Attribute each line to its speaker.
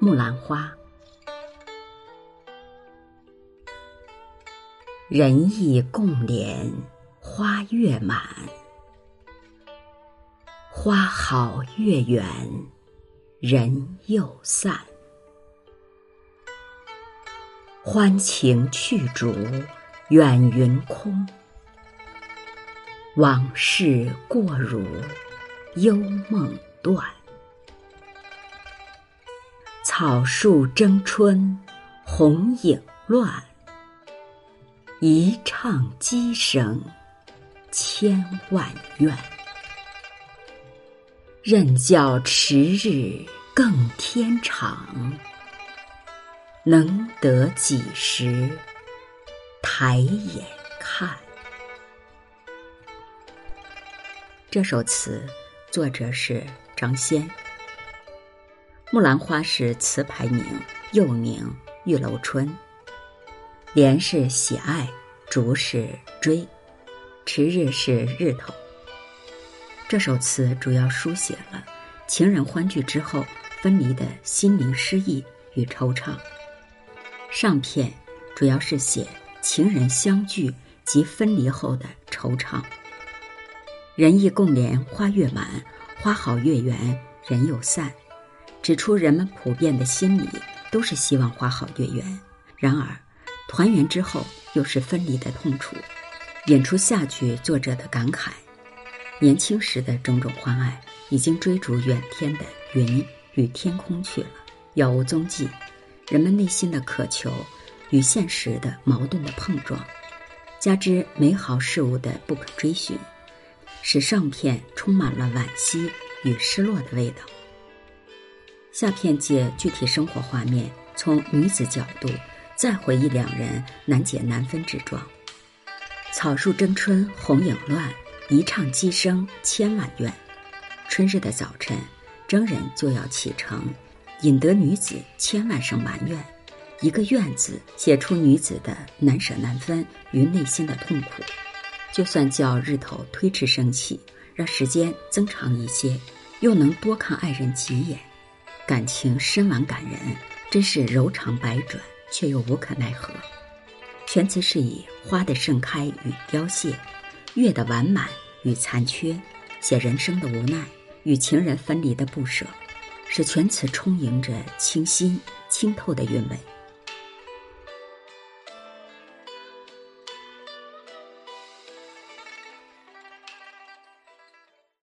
Speaker 1: 木兰花，人意共怜花月满，花好月圆人又散。欢情去逐远云空，往事过如幽梦断。草树争春，红影乱。一唱鸡声，千万怨。任教迟日更天长，能得几时抬眼看？这首词作者是张先。木兰花是词牌名，又名玉楼春。莲是喜爱，竹是追，迟日是日头。这首词主要书写了情人欢聚之后分离的心灵失意与惆怅。上片主要是写情人相聚及分离后的惆怅。人意共怜花月满，花好月圆人又散。指出人们普遍的心理都是希望花好月圆，然而团圆之后又是分离的痛楚，引出下句作者的感慨：年轻时的种种欢爱已经追逐远天的云与天空去了，杳无踪迹。人们内心的渴求与现实的矛盾的碰撞，加之美好事物的不可追寻，使上片充满了惋惜与失落的味道。下片借具体生活画面，从女子角度再回忆两人难解难分之状。草树争春红影乱，一唱鸡声千万怨。春日的早晨，征人就要启程，引得女子千万声埋怨。一个“怨”字，写出女子的难舍难分与内心的痛苦。就算叫日头推迟升起，让时间增长一些，又能多看爱人几眼。感情深婉感人，真是柔肠百转，却又无可奈何。全词是以花的盛开与凋谢，月的完满与残缺，写人生的无奈与情人分离的不舍，使全词充盈着清新清透的韵味。